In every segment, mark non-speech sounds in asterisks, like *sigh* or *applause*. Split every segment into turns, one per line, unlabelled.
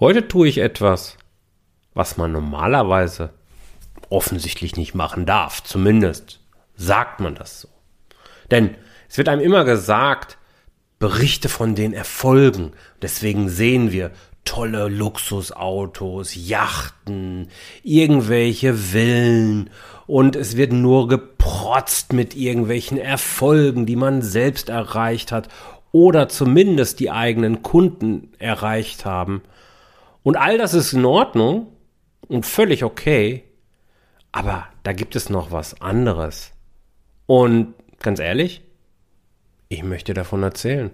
Heute tue ich etwas, was man normalerweise offensichtlich nicht machen darf. Zumindest sagt man das so. Denn es wird einem immer gesagt, berichte von den Erfolgen. Deswegen sehen wir tolle Luxusautos, Yachten, irgendwelche Villen und es wird nur geprotzt mit irgendwelchen Erfolgen, die man selbst erreicht hat oder zumindest die eigenen Kunden erreicht haben. Und all das ist in Ordnung und völlig okay, aber da gibt es noch was anderes. Und ganz ehrlich, ich möchte davon erzählen.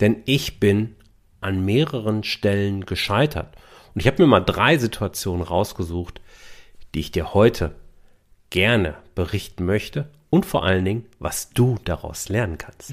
Denn ich bin an mehreren Stellen gescheitert. Und ich habe mir mal drei Situationen rausgesucht, die ich dir heute gerne berichten möchte und vor allen Dingen, was du daraus lernen kannst.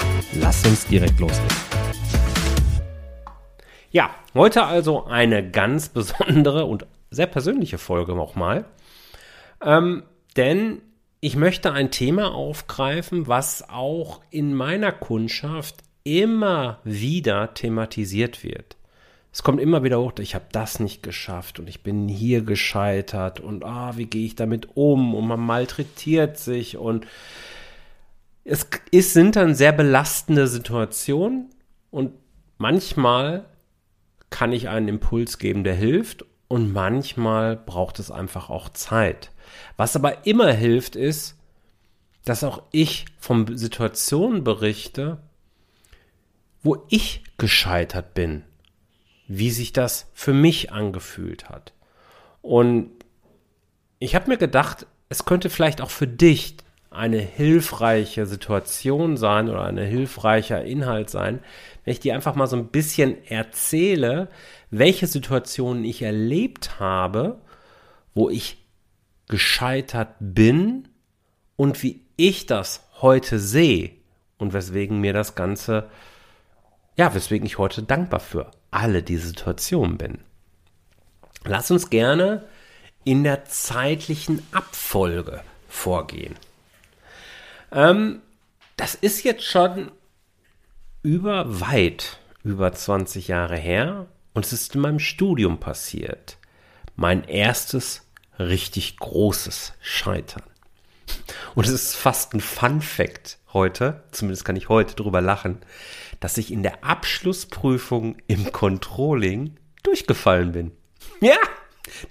Lass uns direkt loslegen. Ja, heute also eine ganz besondere und sehr persönliche Folge nochmal. Ähm, denn ich möchte ein Thema aufgreifen, was auch in meiner Kundschaft immer wieder thematisiert wird. Es kommt immer wieder hoch, ich habe das nicht geschafft und ich bin hier gescheitert und ah, wie gehe ich damit um und man malträtiert sich und es ist, sind dann sehr belastende Situationen und manchmal kann ich einen Impuls geben, der hilft und manchmal braucht es einfach auch Zeit. Was aber immer hilft, ist, dass auch ich von Situationen berichte, wo ich gescheitert bin, wie sich das für mich angefühlt hat. Und ich habe mir gedacht, es könnte vielleicht auch für dich eine hilfreiche Situation sein oder ein hilfreicher Inhalt sein, wenn ich dir einfach mal so ein bisschen erzähle, welche Situationen ich erlebt habe, wo ich gescheitert bin und wie ich das heute sehe und weswegen mir das Ganze, ja, weswegen ich heute dankbar für alle diese Situationen bin. Lass uns gerne in der zeitlichen Abfolge vorgehen. Ähm, das ist jetzt schon über weit über 20 Jahre her und es ist in meinem Studium passiert. Mein erstes richtig großes Scheitern. Und es ist fast ein Fun Fact heute, zumindest kann ich heute drüber lachen, dass ich in der Abschlussprüfung im Controlling durchgefallen bin. Ja,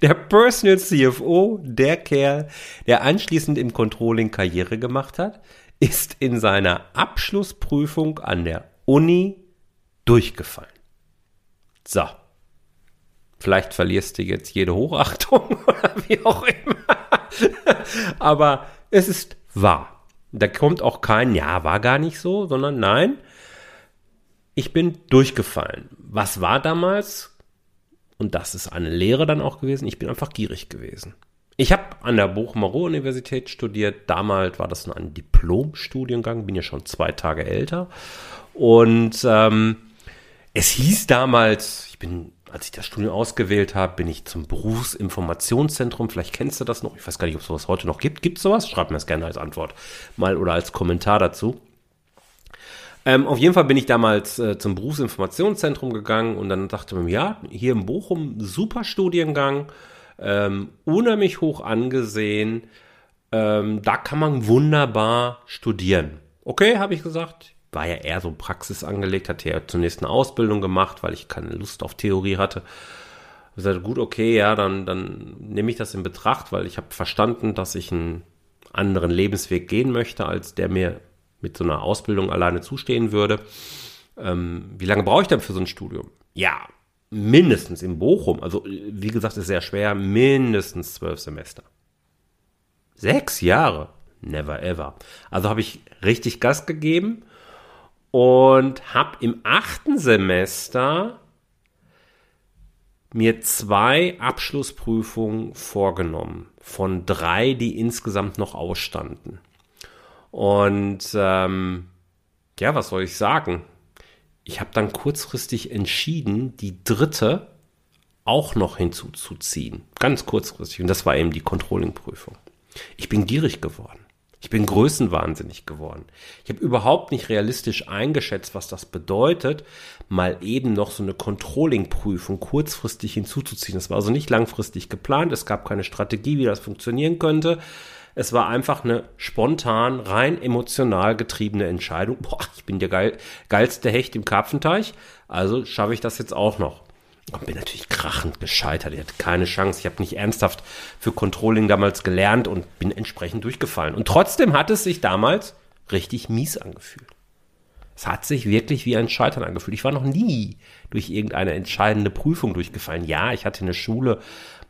der Personal CFO, der Kerl, der anschließend im Controlling Karriere gemacht hat, ist in seiner Abschlussprüfung an der Uni durchgefallen. So. Vielleicht verlierst du jetzt jede Hochachtung *laughs* oder wie auch immer. Aber es ist wahr. Da kommt auch kein, ja, war gar nicht so, sondern nein, ich bin durchgefallen. Was war damals? Und das ist eine Lehre dann auch gewesen. Ich bin einfach gierig gewesen. Ich habe an der Bochumer Ruhr-Universität studiert. Damals war das ein Diplom-Studiengang, bin ja schon zwei Tage älter. Und ähm, es hieß damals, ich bin, als ich das Studium ausgewählt habe, bin ich zum Berufsinformationszentrum. Vielleicht kennst du das noch. Ich weiß gar nicht, ob es sowas heute noch gibt. Gibt es sowas? Schreib mir das gerne als Antwort mal oder als Kommentar dazu. Ähm, auf jeden Fall bin ich damals äh, zum Berufsinformationszentrum gegangen und dann dachte man, ja, hier in Bochum, super Studiengang, ähm, unheimlich hoch angesehen, ähm, da kann man wunderbar studieren. Okay, habe ich gesagt, war ja eher so Praxis angelegt, hatte ja zunächst eine Ausbildung gemacht, weil ich keine Lust auf Theorie hatte. Ich sagte, gut, okay, ja, dann, dann nehme ich das in Betracht, weil ich habe verstanden, dass ich einen anderen Lebensweg gehen möchte, als der mir mit so einer Ausbildung alleine zustehen würde. Ähm, wie lange brauche ich denn für so ein Studium? Ja, mindestens in Bochum, also wie gesagt, ist sehr schwer, mindestens zwölf Semester. Sechs Jahre? Never ever. Also habe ich richtig Gas gegeben und habe im achten Semester mir zwei Abschlussprüfungen vorgenommen von drei, die insgesamt noch ausstanden. Und ähm, ja, was soll ich sagen? Ich habe dann kurzfristig entschieden, die dritte auch noch hinzuzuziehen. Ganz kurzfristig. Und das war eben die Controlling-Prüfung. Ich bin gierig geworden. Ich bin größenwahnsinnig geworden. Ich habe überhaupt nicht realistisch eingeschätzt, was das bedeutet, mal eben noch so eine Controlling-Prüfung kurzfristig hinzuzuziehen. Das war also nicht langfristig geplant. Es gab keine Strategie, wie das funktionieren könnte. Es war einfach eine spontan, rein emotional getriebene Entscheidung. Boah, ich bin der geil, geilste Hecht im Karpfenteich, also schaffe ich das jetzt auch noch. Und bin natürlich krachend gescheitert. Ich hatte keine Chance. Ich habe nicht ernsthaft für Controlling damals gelernt und bin entsprechend durchgefallen. Und trotzdem hat es sich damals richtig mies angefühlt. Es hat sich wirklich wie ein Scheitern angefühlt. Ich war noch nie durch irgendeine entscheidende Prüfung durchgefallen. Ja, ich hatte in der Schule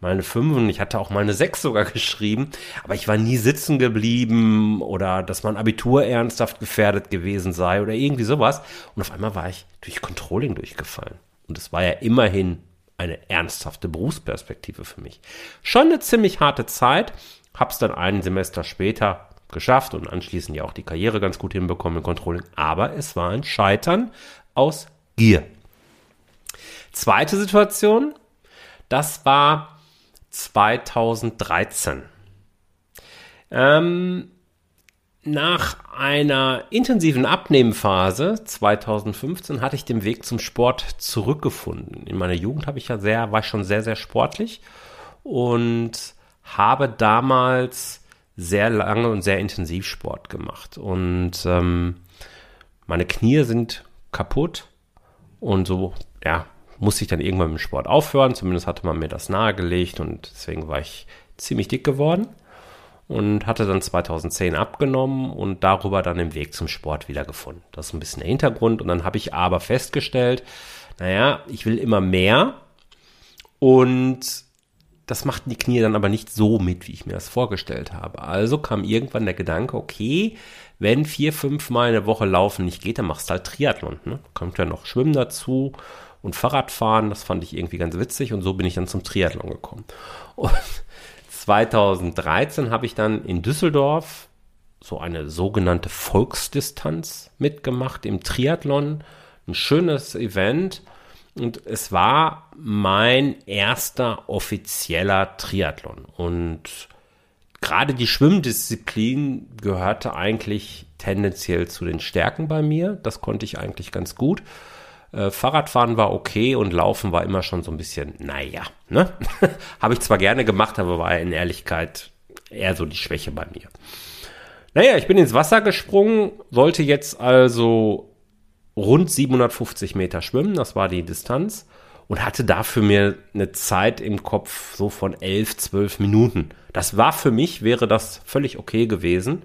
mal eine 5 und ich hatte auch mal eine 6 sogar *laughs* geschrieben, aber ich war nie sitzen geblieben oder dass mein Abitur ernsthaft gefährdet gewesen sei oder irgendwie sowas. Und auf einmal war ich durch Controlling durchgefallen. Und es war ja immerhin eine ernsthafte Berufsperspektive für mich. Schon eine ziemlich harte Zeit, hab's dann ein Semester später geschafft und anschließend ja auch die Karriere ganz gut hinbekommen im Controlling, aber es war ein Scheitern aus Gier. Zweite Situation, das war 2013. Ähm, nach einer intensiven Abnehmphase 2015 hatte ich den Weg zum Sport zurückgefunden. In meiner Jugend habe ich ja sehr, war ich schon sehr, sehr sportlich und habe damals sehr lange und sehr intensiv Sport gemacht. Und ähm, meine Knie sind kaputt und so, ja, musste ich dann irgendwann mit dem Sport aufhören. Zumindest hatte man mir das nahegelegt und deswegen war ich ziemlich dick geworden und hatte dann 2010 abgenommen und darüber dann den Weg zum Sport wiedergefunden. Das ist ein bisschen der Hintergrund. Und dann habe ich aber festgestellt, naja, ich will immer mehr und das machten die Knie dann aber nicht so mit, wie ich mir das vorgestellt habe. Also kam irgendwann der Gedanke, okay, wenn vier, fünf Mal eine Woche laufen nicht geht, dann machst du halt Triathlon. Ne? Kommt ja noch Schwimmen dazu und Fahrradfahren. Das fand ich irgendwie ganz witzig und so bin ich dann zum Triathlon gekommen. Und *laughs* 2013 habe ich dann in Düsseldorf so eine sogenannte Volksdistanz mitgemacht im Triathlon. Ein schönes Event. Und es war mein erster offizieller Triathlon. Und gerade die Schwimmdisziplin gehörte eigentlich tendenziell zu den Stärken bei mir. Das konnte ich eigentlich ganz gut. Äh, Fahrradfahren war okay und Laufen war immer schon so ein bisschen, naja, ne? *laughs* Habe ich zwar gerne gemacht, aber war in Ehrlichkeit eher so die Schwäche bei mir. Naja, ich bin ins Wasser gesprungen, sollte jetzt also rund 750 Meter schwimmen, das war die Distanz, und hatte dafür mir eine Zeit im Kopf so von 11, 12 Minuten. Das war für mich, wäre das völlig okay gewesen.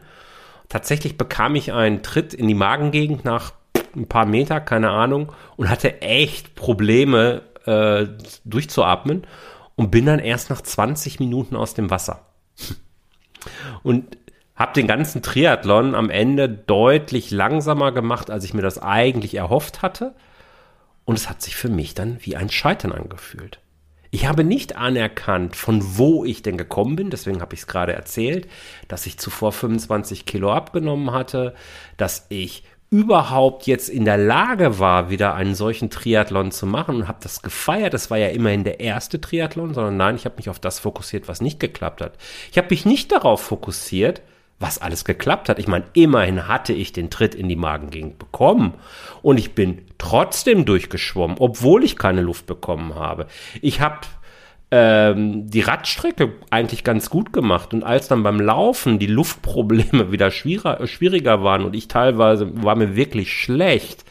Tatsächlich bekam ich einen Tritt in die Magengegend nach ein paar Meter, keine Ahnung, und hatte echt Probleme äh, durchzuatmen und bin dann erst nach 20 Minuten aus dem Wasser. Und habe den ganzen Triathlon am Ende deutlich langsamer gemacht, als ich mir das eigentlich erhofft hatte. Und es hat sich für mich dann wie ein Scheitern angefühlt. Ich habe nicht anerkannt, von wo ich denn gekommen bin, deswegen habe ich es gerade erzählt, dass ich zuvor 25 Kilo abgenommen hatte, dass ich überhaupt jetzt in der Lage war, wieder einen solchen Triathlon zu machen und habe das gefeiert. Das war ja immerhin der erste Triathlon, sondern nein, ich habe mich auf das fokussiert, was nicht geklappt hat. Ich habe mich nicht darauf fokussiert, was alles geklappt hat. Ich meine, immerhin hatte ich den Tritt in die Magengegend bekommen und ich bin trotzdem durchgeschwommen, obwohl ich keine Luft bekommen habe. Ich habe ähm, die Radstrecke eigentlich ganz gut gemacht. Und als dann beim Laufen die Luftprobleme *laughs* wieder schwieriger, schwieriger waren und ich teilweise war mir wirklich schlecht,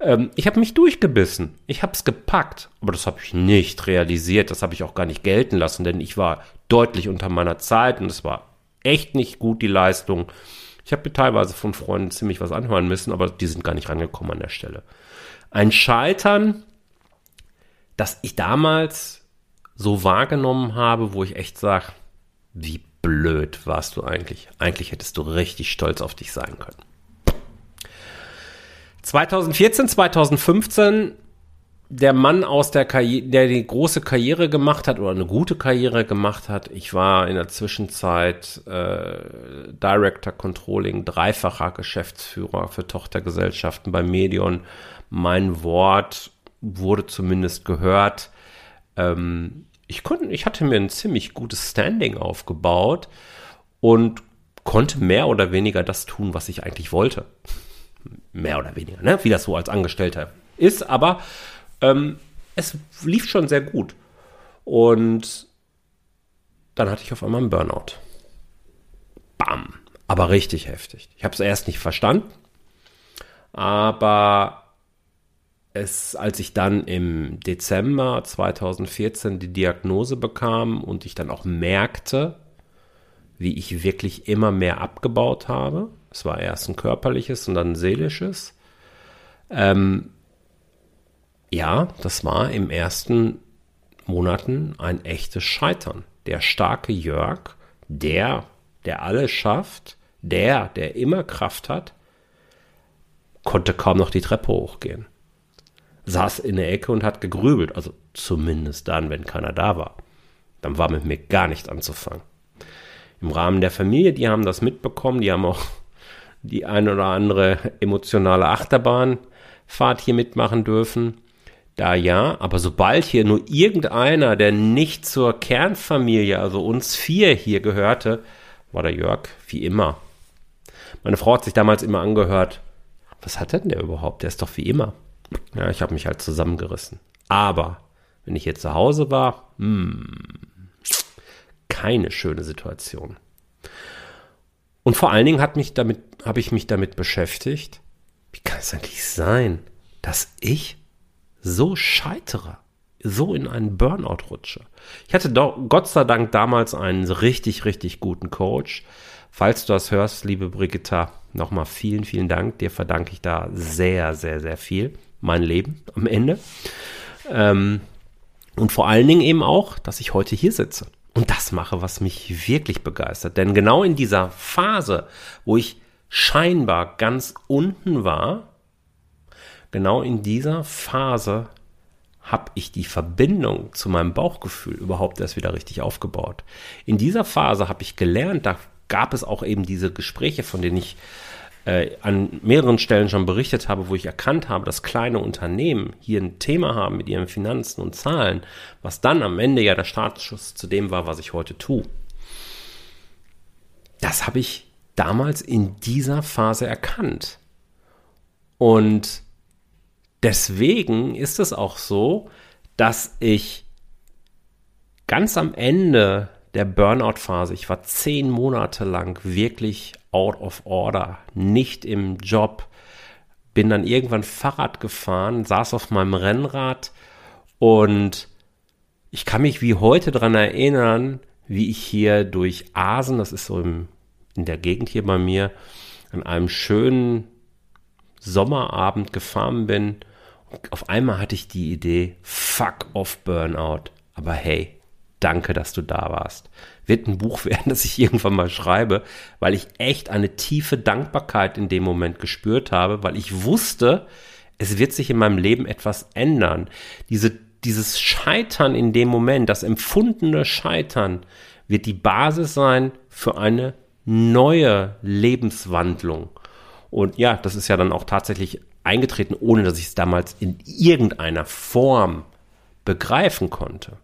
ähm, ich habe mich durchgebissen. Ich habe es gepackt. Aber das habe ich nicht realisiert. Das habe ich auch gar nicht gelten lassen, denn ich war deutlich unter meiner Zeit und es war echt nicht gut, die Leistung. Ich habe mir teilweise von Freunden ziemlich was anhören müssen, aber die sind gar nicht rangekommen an der Stelle. Ein Scheitern, das ich damals so wahrgenommen habe, wo ich echt sage, wie blöd warst du eigentlich? Eigentlich hättest du richtig stolz auf dich sein können. 2014, 2015 der Mann aus der Karriere, der die große Karriere gemacht hat oder eine gute Karriere gemacht hat. Ich war in der Zwischenzeit äh, Director Controlling, dreifacher Geschäftsführer für Tochtergesellschaften bei Medion. Mein Wort wurde zumindest gehört. Ähm, ich konnte, ich hatte mir ein ziemlich gutes Standing aufgebaut und konnte mehr oder weniger das tun, was ich eigentlich wollte. Mehr oder weniger, ne? Wie das so als Angestellter ist, aber ähm, es lief schon sehr gut. Und dann hatte ich auf einmal einen Burnout. Bam. Aber richtig heftig. Ich habe es erst nicht verstanden. Aber es, als ich dann im Dezember 2014 die Diagnose bekam und ich dann auch merkte, wie ich wirklich immer mehr abgebaut habe, es war erst ein körperliches und dann ein seelisches, ähm, ja, das war im ersten Monaten ein echtes Scheitern. Der starke Jörg, der, der alles schafft, der, der immer Kraft hat, konnte kaum noch die Treppe hochgehen. Saß in der Ecke und hat gegrübelt, also zumindest dann, wenn keiner da war. Dann war mit mir gar nichts anzufangen. Im Rahmen der Familie, die haben das mitbekommen, die haben auch die ein oder andere emotionale Achterbahnfahrt hier mitmachen dürfen. Da ja, aber sobald hier nur irgendeiner, der nicht zur Kernfamilie, also uns vier hier gehörte, war der Jörg wie immer. Meine Frau hat sich damals immer angehört, was hat denn der überhaupt? Der ist doch wie immer. Ja, ich habe mich halt zusammengerissen. Aber wenn ich hier zu Hause war, hm, keine schöne Situation. Und vor allen Dingen hat mich damit, habe ich mich damit beschäftigt, wie kann es eigentlich sein, dass ich so scheitere, so in einen Burnout rutsche. Ich hatte doch, Gott sei Dank damals einen richtig, richtig guten Coach. Falls du das hörst, liebe Brigitta, nochmal vielen, vielen Dank. Dir verdanke ich da sehr, sehr, sehr viel. Mein Leben am Ende. Ähm, und vor allen Dingen eben auch, dass ich heute hier sitze und das mache, was mich wirklich begeistert. Denn genau in dieser Phase, wo ich scheinbar ganz unten war, genau in dieser Phase habe ich die Verbindung zu meinem Bauchgefühl überhaupt erst wieder richtig aufgebaut. In dieser Phase habe ich gelernt, da gab es auch eben diese Gespräche, von denen ich äh, an mehreren Stellen schon berichtet habe, wo ich erkannt habe, dass kleine Unternehmen hier ein Thema haben mit ihren Finanzen und Zahlen, was dann am Ende ja der Startschuss zu dem war, was ich heute tue. Das habe ich damals in dieser Phase erkannt. Und deswegen ist es auch so, dass ich ganz am Ende der Burnout-Phase, ich war zehn Monate lang wirklich out of order, nicht im Job, bin dann irgendwann Fahrrad gefahren, saß auf meinem Rennrad und ich kann mich wie heute daran erinnern, wie ich hier durch Asen, das ist so im, in der Gegend hier bei mir, an einem schönen Sommerabend gefahren bin auf einmal hatte ich die Idee, fuck off Burnout. Aber hey, danke, dass du da warst. Wird ein Buch *laughs* werden, das ich irgendwann mal schreibe, weil ich echt eine tiefe Dankbarkeit in dem Moment gespürt habe, weil ich wusste, es wird sich in meinem Leben etwas ändern. Diese, dieses Scheitern in dem Moment, das empfundene Scheitern, wird die Basis sein für eine neue Lebenswandlung. Und ja, das ist ja dann auch tatsächlich eingetreten, ohne dass ich es damals in irgendeiner Form begreifen konnte.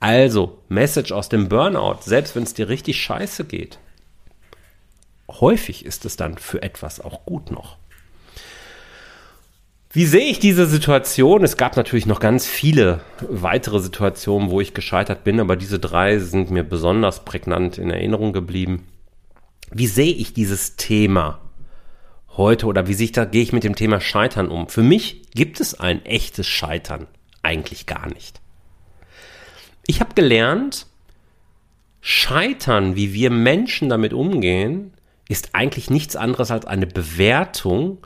Also, Message aus dem Burnout, selbst wenn es dir richtig scheiße geht, häufig ist es dann für etwas auch gut noch. Wie sehe ich diese Situation? Es gab natürlich noch ganz viele weitere Situationen, wo ich gescheitert bin, aber diese drei sind mir besonders prägnant in Erinnerung geblieben. Wie sehe ich dieses Thema heute oder wie sich da gehe ich mit dem Thema Scheitern um? Für mich gibt es ein echtes Scheitern eigentlich gar nicht. Ich habe gelernt, Scheitern, wie wir Menschen damit umgehen, ist eigentlich nichts anderes als eine Bewertung,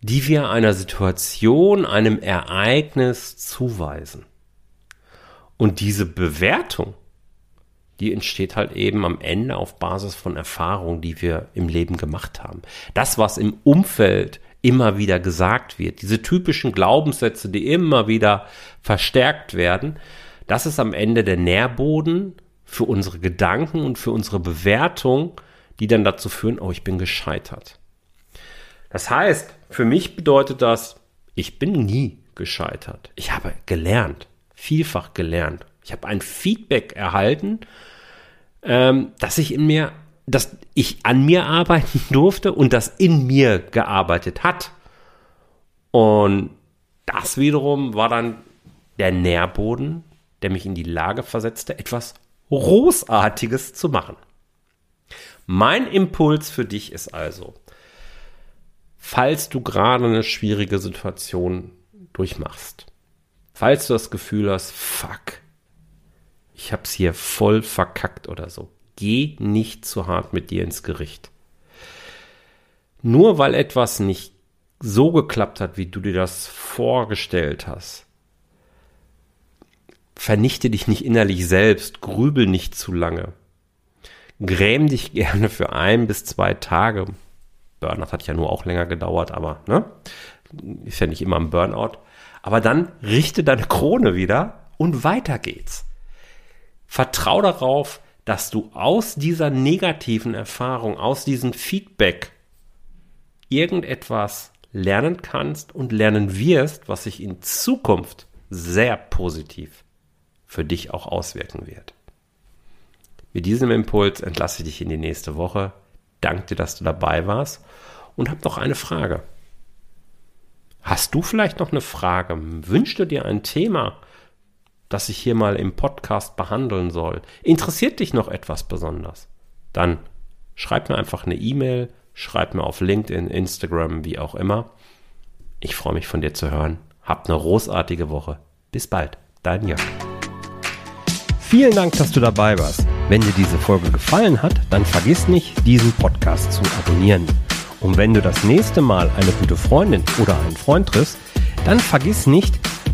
die wir einer Situation, einem Ereignis zuweisen. Und diese Bewertung die entsteht halt eben am Ende auf Basis von Erfahrungen, die wir im Leben gemacht haben. Das, was im Umfeld immer wieder gesagt wird, diese typischen Glaubenssätze, die immer wieder verstärkt werden, das ist am Ende der Nährboden für unsere Gedanken und für unsere Bewertung, die dann dazu führen, oh, ich bin gescheitert. Das heißt, für mich bedeutet das, ich bin nie gescheitert. Ich habe gelernt, vielfach gelernt. Ich habe ein Feedback erhalten, ähm, dass ich in mir, dass ich an mir arbeiten *laughs* durfte und das in mir gearbeitet hat. Und das wiederum war dann der Nährboden, der mich in die Lage versetzte, etwas Großartiges zu machen. Mein Impuls für dich ist also, falls du gerade eine schwierige Situation durchmachst, falls du das Gefühl hast, fuck, ich hab's hier voll verkackt oder so, geh nicht zu hart mit dir ins Gericht. Nur weil etwas nicht so geklappt hat, wie du dir das vorgestellt hast, vernichte dich nicht innerlich selbst, grübel nicht zu lange. Gräm dich gerne für ein bis zwei Tage. Burnout hat ja nur auch länger gedauert, aber ne? Ist ja nicht immer ein Burnout. Aber dann richte deine Krone wieder und weiter geht's. Vertrau darauf, dass du aus dieser negativen Erfahrung, aus diesem Feedback irgendetwas lernen kannst und lernen wirst, was sich in Zukunft sehr positiv für dich auch auswirken wird. Mit diesem Impuls entlasse ich dich in die nächste Woche. Danke dir, dass du dabei warst und habe noch eine Frage. Hast du vielleicht noch eine Frage? Wünschst du dir ein Thema, das ich hier mal im Podcast behandeln soll? Interessiert dich noch etwas besonders? Dann schreib mir einfach eine E-Mail, schreib mir auf LinkedIn, Instagram, wie auch immer. Ich freue mich von dir zu hören. Habt eine großartige Woche. Bis bald. Dein Jörg.
Vielen Dank, dass du dabei warst. Wenn dir diese Folge gefallen hat, dann vergiss nicht, diesen Podcast zu abonnieren. Und wenn du das nächste Mal eine gute Freundin oder einen Freund triffst, dann vergiss nicht,